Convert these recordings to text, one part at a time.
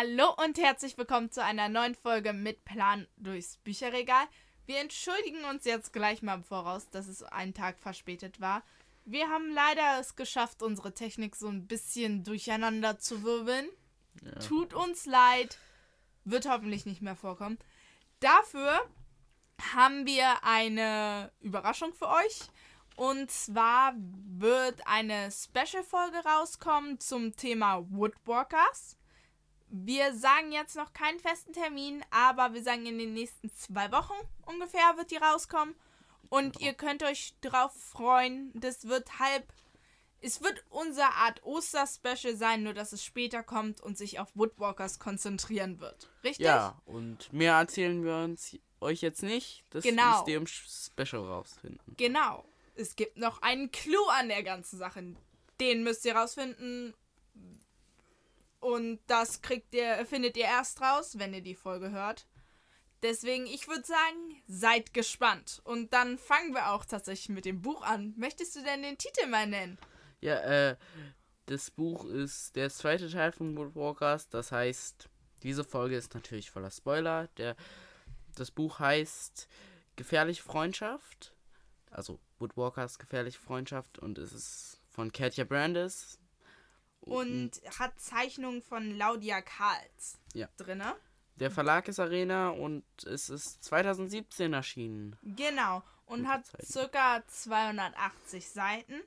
Hallo und herzlich willkommen zu einer neuen Folge mit Plan durchs Bücherregal. Wir entschuldigen uns jetzt gleich mal im Voraus, dass es einen Tag verspätet war. Wir haben leider es geschafft, unsere Technik so ein bisschen durcheinander zu wirbeln. Ja. Tut uns leid. Wird hoffentlich nicht mehr vorkommen. Dafür haben wir eine Überraschung für euch. Und zwar wird eine Special-Folge rauskommen zum Thema Woodwalkers. Wir sagen jetzt noch keinen festen Termin, aber wir sagen in den nächsten zwei Wochen ungefähr wird die rauskommen. Und ihr könnt euch drauf freuen. Das wird halb. Es wird unsere Art Oster-Special sein, nur dass es später kommt und sich auf Woodwalkers konzentrieren wird. Richtig? Ja, und mehr erzählen wir uns euch jetzt nicht. Das genau. müsst ihr im Special rausfinden. Genau. Es gibt noch einen Clou an der ganzen Sache. Den müsst ihr rausfinden. Und das kriegt ihr, findet ihr erst raus, wenn ihr die Folge hört. Deswegen, ich würde sagen, seid gespannt. Und dann fangen wir auch tatsächlich mit dem Buch an. Möchtest du denn den Titel mal nennen? Ja, äh, das Buch ist der zweite Teil von Woodwalkers. Das heißt, diese Folge ist natürlich voller Spoiler. Der, das Buch heißt Gefährliche Freundschaft. Also Woodwalkers Gefährliche Freundschaft. Und es ist von Katja Brandis. Und hat Zeichnungen von Laudia Karls ja. drinne. Der Verlag ist Arena und es ist 2017 erschienen. Genau. Und hat ca. 280 Seiten.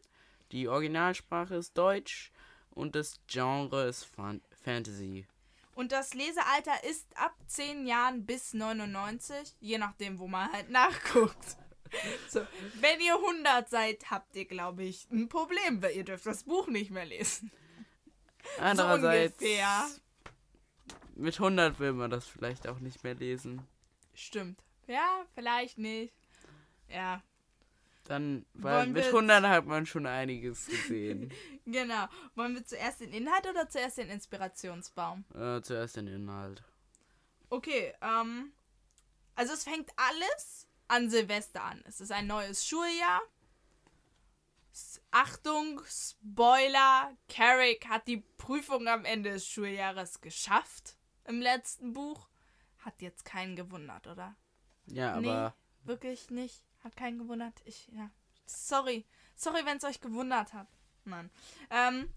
Die Originalsprache ist Deutsch und das Genre ist Fan Fantasy. Und das Lesealter ist ab 10 Jahren bis 99, je nachdem, wo man halt nachguckt. So, wenn ihr 100 seid, habt ihr, glaube ich, ein Problem, weil ihr dürft das Buch nicht mehr lesen. Andererseits, so ungefähr mit 100 will man das vielleicht auch nicht mehr lesen. Stimmt. Ja, vielleicht nicht. Ja. Dann, weil Wollen mit 100 hat man schon einiges gesehen. genau. Wollen wir zuerst den Inhalt oder zuerst den Inspirationsbaum? Äh, zuerst den Inhalt. Okay, ähm. Also es fängt alles an Silvester an. Es ist ein neues Schuljahr. Achtung, Spoiler, Carrick hat die Prüfung am Ende des Schuljahres geschafft im letzten Buch. Hat jetzt keinen gewundert, oder? Ja, aber. Nee, wirklich nicht. Hat keinen gewundert. Ich, ja. Sorry. Sorry, wenn es euch gewundert hat. Nein. Ähm,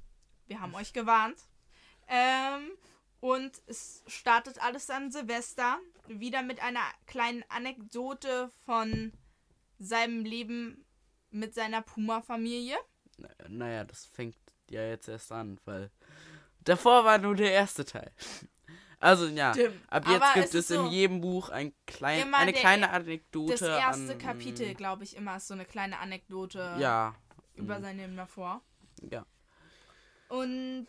wir haben euch gewarnt. Ähm, und es startet alles an Silvester. Wieder mit einer kleinen Anekdote von seinem Leben mit seiner Puma-Familie. Naja, das fängt ja jetzt erst an, weil davor war nur der erste Teil. Also ja, Stimmt. ab jetzt Aber gibt es, so in jedem Buch ein klein, eine der, kleine Anekdote. Das erste an, Kapitel, glaube ich, immer ist so eine kleine Anekdote ja, über mhm. sein Leben davor. Ja. Und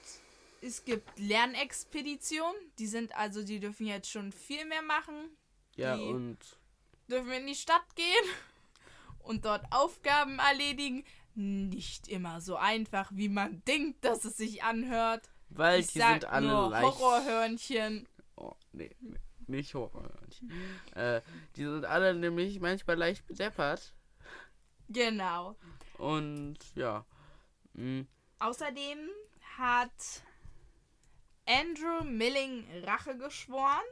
es gibt Lernexpeditionen, die sind also, die dürfen jetzt schon viel mehr machen. Ja, die und dürfen in die Stadt gehen und dort Aufgaben erledigen. Nicht immer so einfach, wie man denkt, dass es sich anhört. Weil ich die sind alle nur leicht. Horrorhörnchen. Oh, nee, nicht Horrorhörnchen. äh, die sind alle nämlich manchmal leicht bedeppert. Genau. Und ja. Mhm. Außerdem hat Andrew Milling Rache geschworen.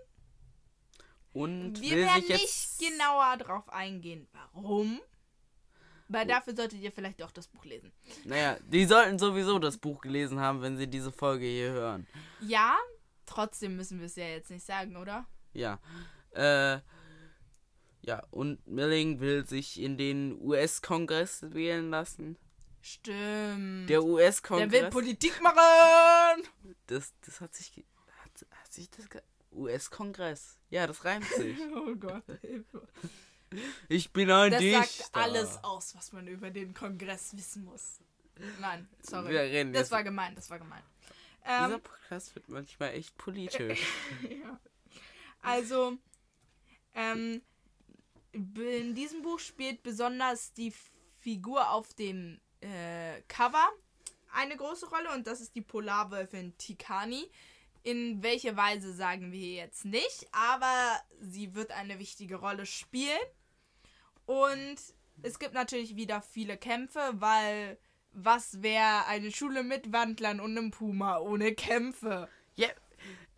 Und wir werden nicht genauer drauf eingehen, warum. Weil dafür solltet ihr vielleicht auch das Buch lesen. Naja, die sollten sowieso das Buch gelesen haben, wenn sie diese Folge hier hören. Ja, trotzdem müssen wir es ja jetzt nicht sagen, oder? Ja. Äh. Ja, und Milling will sich in den US-Kongress wählen lassen. Stimmt. Der US-Kongress. Der will Politik machen! Das, das hat sich. Hat, hat sich das. US-Kongress. Ja, das reimt sich. oh Gott, Hilfe. Ich bin ein das Dichter. Das sagt alles aus, was man über den Kongress wissen muss. Nein, sorry. Das war gemein, das war gemein. Ähm, Dieser Podcast wird manchmal echt politisch. ja. Also, ähm, in diesem Buch spielt besonders die Figur auf dem äh, Cover eine große Rolle und das ist die Polarwölfin Tikani. In welche Weise sagen wir jetzt nicht, aber sie wird eine wichtige Rolle spielen. Und es gibt natürlich wieder viele Kämpfe, weil was wäre eine Schule mit Wandlern und einem Puma ohne Kämpfe? Ja,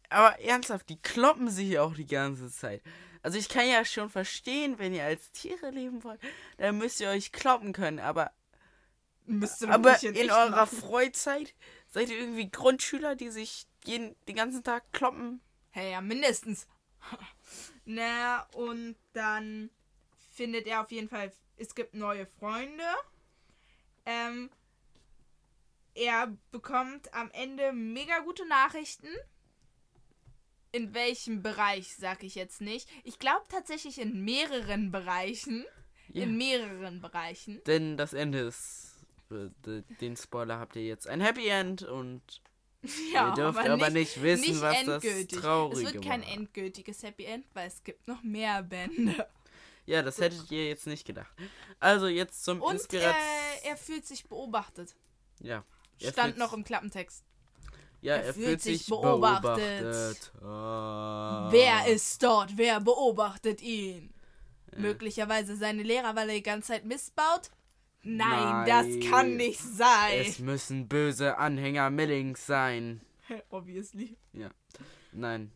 aber ernsthaft, die kloppen sich ja auch die ganze Zeit. Also ich kann ja schon verstehen, wenn ihr als Tiere leben wollt, dann müsst ihr euch kloppen können, aber Müsst ihr aber in echt eurer machen. Freizeit seid ihr irgendwie Grundschüler, die sich jeden, den ganzen Tag kloppen. Hey, ja, mindestens. Na, und dann findet er auf jeden Fall, es gibt neue Freunde. Ähm, er bekommt am Ende mega gute Nachrichten. In welchem Bereich, sag ich jetzt nicht. Ich glaube tatsächlich in mehreren Bereichen. Ja. In mehreren Bereichen. Denn das Ende ist, äh, de- den Spoiler habt ihr jetzt ein Happy End und Ja, ihr dürft aber nicht, wissen, nicht was endgültig. das Traurige es wird kein war. endgültiges Happy End, weil es gibt noch mehr Bände. Ja, das hättet ihr jetzt nicht gedacht. Also jetzt zum Und äh, er fühlt sich beobachtet. ja. Stand noch im Klappentext. Ja, er er, fühlt fühlt sich beobachtet. beobachtet. Ah. Wer ist dort? Wer beobachtet ihn? Äh. Möglicherweise seine Lehrer, weil er die ganze Zeit Mist baut? Nein, Nein. das kann nicht sein. Es müssen böse Anhänger Millings sein. Obviously. Nein,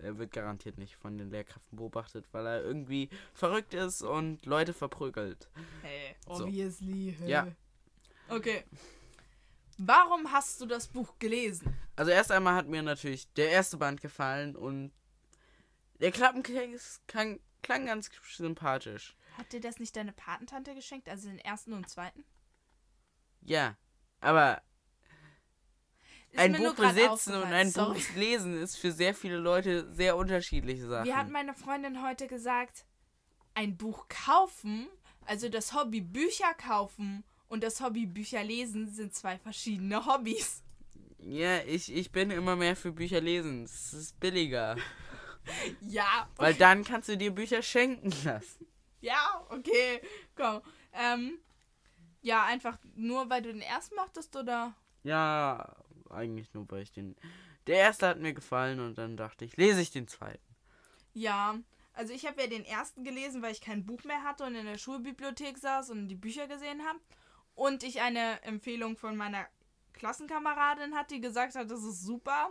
er wird garantiert nicht von den Lehrkräften beobachtet, weil er irgendwie verrückt ist und Leute verprügelt. Hey, So. obviously. hey. Ja. Okay. Warum hast du das Buch gelesen? Also erst einmal hat mir natürlich der erste Band gefallen und der Klappentext klang, klang ganz sympathisch. Hat dir das nicht deine Patentante geschenkt? Also den ersten und zweiten? Ja, aber ein Buch besitzen und ein sorry. Buch lesen ist für sehr viele Leute sehr unterschiedliche Sachen. Wie hat meine Freundin heute gesagt, ein Buch kaufen, also das Hobby Bücher kaufen und das Hobby Bücher lesen sind zwei verschiedene Hobbys. ja, ich, ich bin immer mehr für Bücher lesen. Es ist billiger. Ja, Weil dann kannst du dir Bücher schenken lassen. ja, okay, komm. Ähm, ja, einfach nur, weil du den ersten mochtest oder? Ja, eigentlich nur, weil ich den. Der erste hat mir gefallen und dann dachte ich, lese ich den zweiten. Ja, also ich habe ja den ersten gelesen, weil ich kein Buch mehr hatte und in der Schulbibliothek saß und die Bücher gesehen habe. Und ich eine Empfehlung von meiner Klassenkameradin hatte, die gesagt hat, das ist super.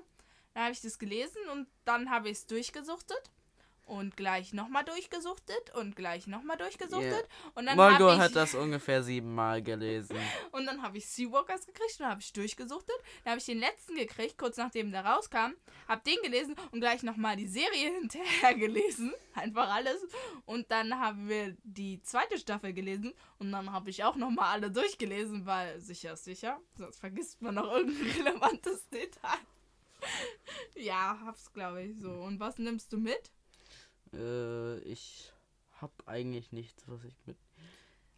Dann habe ich das gelesen und dann habe ich es durchgesuchtet. Und gleich nochmal durchgesuchtet und gleich nochmal durchgesuchtet. Und dann Margot habe ich, hat das ungefähr siebenmal gelesen. und dann habe ich Seawalkers gekriegt und dann habe ich durchgesuchtet. Dann habe ich den letzten gekriegt, kurz nachdem der rauskam. Habe den gelesen und gleich nochmal die Serie hinterher gelesen. Einfach alles. Und dann haben wir die zweite Staffel gelesen. Und dann habe ich auch nochmal alle durchgelesen, weil sicher ist sicher. Sonst vergisst man noch irgendein relevantes Detail. ja, hab's glaube ich so. Und was nimmst du mit? Äh, ich hab eigentlich nichts, was ich mit.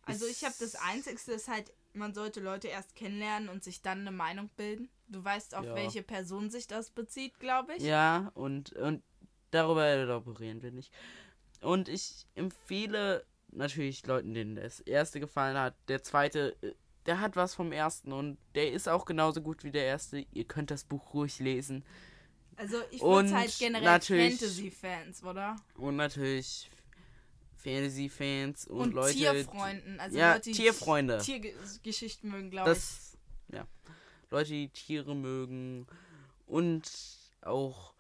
Also ich habe das Einzigste ist halt, man sollte Leute erst kennenlernen und sich dann eine Meinung bilden. Du weißt, auf Ja. welche Person sich das bezieht, glaube ich. Ja, und, und darüber elaborieren wir nicht. Und ich empfehle natürlich Leuten, denen das erste gefallen hat. Der zweite, äh, der hat was vom ersten und der ist auch genauso gut wie der erste. Ihr könnt das Buch ruhig lesen. Also ich würde halt generell Fantasy-Fans, oder? Und natürlich Fantasy-Fans und, Und, Leute. Tierfreunden. Also ja, Leute, die Tierfreunde. Tiergeschichten mögen, glaube ich. Ja. Leute, die Tiere mögen und auch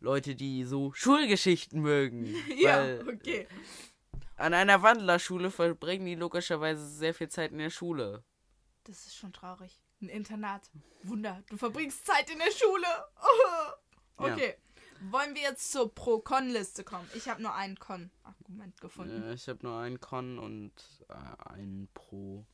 Leute, die so Schulgeschichten mögen. Ja, okay. an einer Wandlerschule verbringen die logischerweise sehr viel Zeit in der Schule. Das ist schon traurig. Ein Internat. Wunder, du verbringst Zeit in der Schule. Ja. Okay. Wollen wir jetzt zur Pro-Con-Liste kommen? Ich habe nur ein Con-Argument gefunden. Äh, ich habe nur einen Con und äh, einen Pro.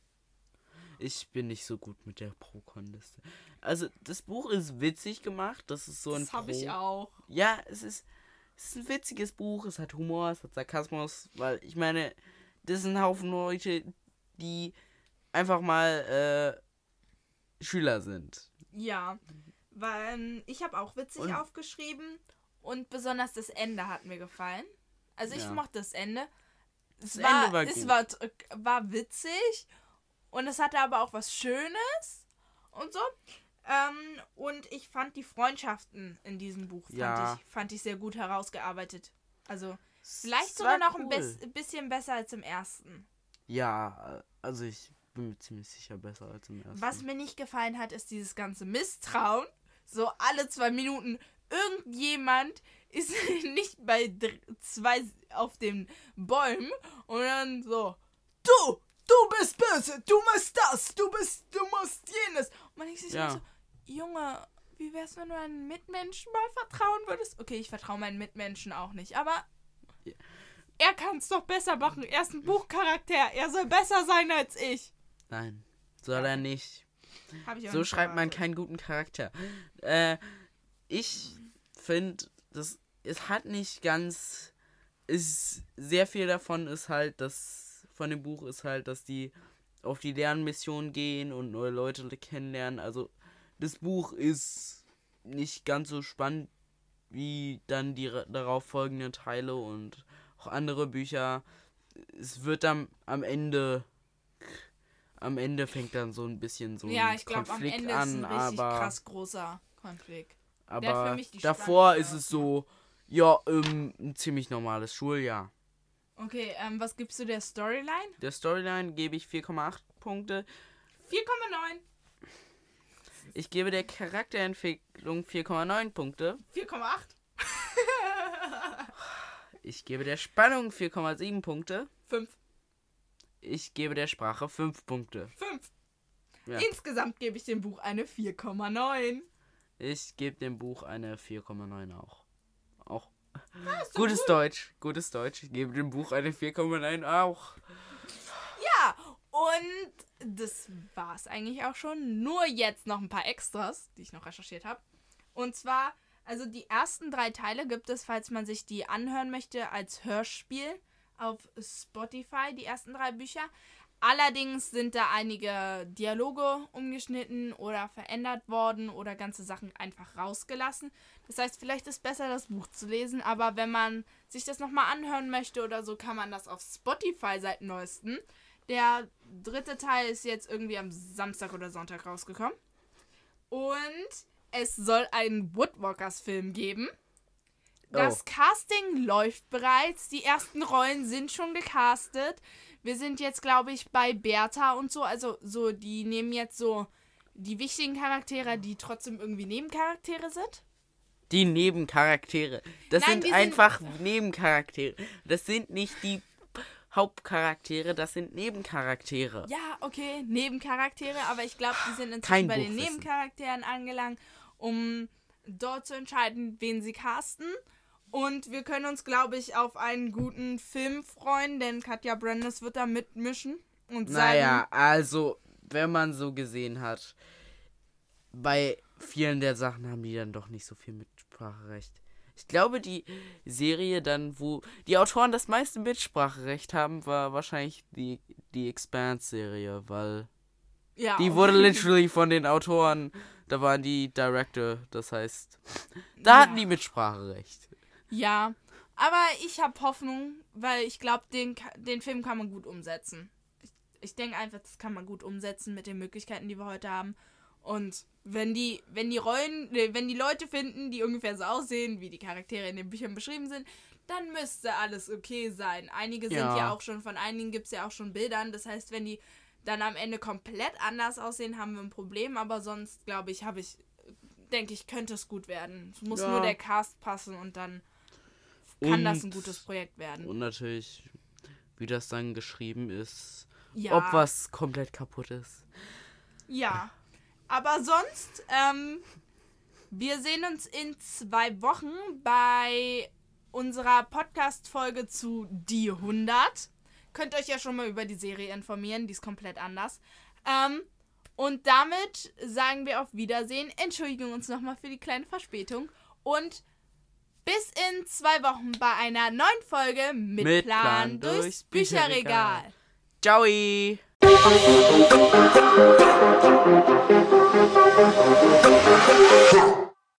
Ich bin nicht so gut mit der Pro-Con-Liste. Also, das Buch ist witzig gemacht. Das ist so ein das habe ich auch. Ja, es ist, es ist ein witziges Buch. Es hat Humor, es hat Sarkasmus. Weil, ich meine, das sind ein Haufen Leute, die einfach mal äh, Schüler sind. Ja, weil ähm, ich habe auch witzig Und- aufgeschrieben und besonders das Ende hat mir gefallen. Also ich Ja. mochte das Ende. Es Das war, Ende war es war, war witzig und es hatte aber auch was Schönes und so. Ähm, und ich fand die Freundschaften in diesem Buch fand, Ja. ich, fand ich sehr gut herausgearbeitet. Also vielleicht sogar noch ein cool. bes bisschen besser als im ersten. Ja, also ich bin mir ziemlich sicher besser als im ersten. Was mir nicht gefallen hat, ist dieses ganze Misstrauen. So alle zwei Minuten irgendjemand ist nicht bei zwei auf den Bäumen und dann so, du, du bist böse, du machst das, du bist, du machst jenes. Und man denkt sich Ja. so, Junge, wie wär's, wenn du deinen Mitmenschen mal vertrauen würdest? Okay, ich vertraue meinen Mitmenschen auch nicht, aber er kann es doch besser machen. Er ist ein Buchcharakter, er soll besser sein als ich. Nein, soll er nicht. So schreibt man keinen guten Charakter. Äh, ich finde, das es hat nicht ganz. Ist sehr viel davon ist halt, dass von dem Buch ist halt, dass die auf die Lernmission gehen und neue Leute kennenlernen. Also das Buch ist nicht ganz so spannend wie dann die ra- darauf folgenden Teile und auch andere Bücher. Es wird dann am Ende am Ende fängt dann so ein bisschen so Ja, ein ich glaube, am Ende an, ist ein richtig aber krass großer Konflikt. aber davor spannendste ist es so ja ähm, ein ziemlich normales Schuljahr. Okay, ähm, was gibst du der Storyline? Der Storyline gebe ich 4,8 Punkte. 4,9. Ich gebe der Charakterentwicklung 4,9 Punkte. 4,8. Ich gebe der Spannung 4,7 Punkte. 5. Ich gebe der Sprache 5 Punkte. 5. Ja. Insgesamt gebe ich dem Buch eine 4,9. Ich gebe dem Buch eine 4,9 auch. Auch. doch Gutes gut. Deutsch. Gutes Deutsch. Ich gebe dem Buch eine 4,9 auch. Ja, und das war's eigentlich auch schon. Nur jetzt noch ein paar Extras, die ich noch recherchiert habe. Und zwar, also die ersten drei Teile gibt es, falls man sich die anhören möchte, als Hörspiel auf Spotify, die ersten drei Bücher. Allerdings sind da einige Dialoge umgeschnitten oder verändert worden oder ganze Sachen einfach rausgelassen. Das heißt, vielleicht ist besser, das Buch zu lesen, aber wenn man sich das nochmal anhören möchte oder so, kann man das auf Spotify seit neuestem. Der dritte Teil ist jetzt irgendwie am Samstag oder Sonntag rausgekommen. Und es soll einen Woodwalkers-Film geben. Das Oh. Casting läuft bereits. Die ersten Rollen sind schon gecastet. Wir sind jetzt, glaube ich, bei Bertha und so. Also, so, die nehmen jetzt so die wichtigen Charaktere, die trotzdem irgendwie Nebencharaktere sind. Die Nebencharaktere. Das Nein, sind die sind- einfach Nebencharaktere. Das sind nicht die Hauptcharaktere, das sind Nebencharaktere. Ja, okay, Nebencharaktere, aber ich glaube, die sind inzwischen Kein bei den. Nebencharakteren angelangt, um dort zu entscheiden, wen sie casten. Und wir können uns, glaube ich, auf einen guten Film freuen, denn Katja Brandes wird da mitmischen und Naja, also, wenn man so gesehen hat, bei vielen der Sachen haben die dann doch nicht so viel Mitspracherecht. Ich glaube, die Serie dann, wo die Autoren das meiste Mitspracherecht haben, war wahrscheinlich die, die Expanse-Serie, weil ja, die wurde literally von den Autoren, da waren die Director, das heißt, da Ja. hatten die Mitspracherecht. Ja, aber ich habe Hoffnung, weil ich glaube, den, den Film kann man gut umsetzen. Ich, ich denke einfach, das kann man gut umsetzen mit den Möglichkeiten, die wir heute haben. Und wenn die, wenn die Rollen, äh, wenn die Leute finden, die ungefähr so aussehen, wie die Charaktere in den Büchern beschrieben sind, dann müsste alles okay sein. Einige sind Ja. ja auch schon, von einigen gibt es ja auch schon Bildern. Das heißt, wenn die dann am Ende komplett anders aussehen, haben wir ein Problem. Aber sonst, glaube ich, habe ich, denke ich, könnte es gut werden. Es muss Ja. nur der Cast passen und dann kann das ein Und- gutes Projekt werden. Und natürlich, wie das dann geschrieben ist, Ja. ob was komplett kaputt ist. Ja. Aber sonst, ähm, wir sehen uns in zwei Wochen bei unserer Podcast-Folge zu Die 100. Könnt euch ja schon mal über die Serie informieren, die ist komplett anders. Ähm, und damit sagen wir auf Wiedersehen, entschuldigen uns nochmal für die kleine Verspätung und bis in zwei Wochen bei einer neuen Folge mit, Mit Plan, Plan durchs durchs Bücherregal. Ciao!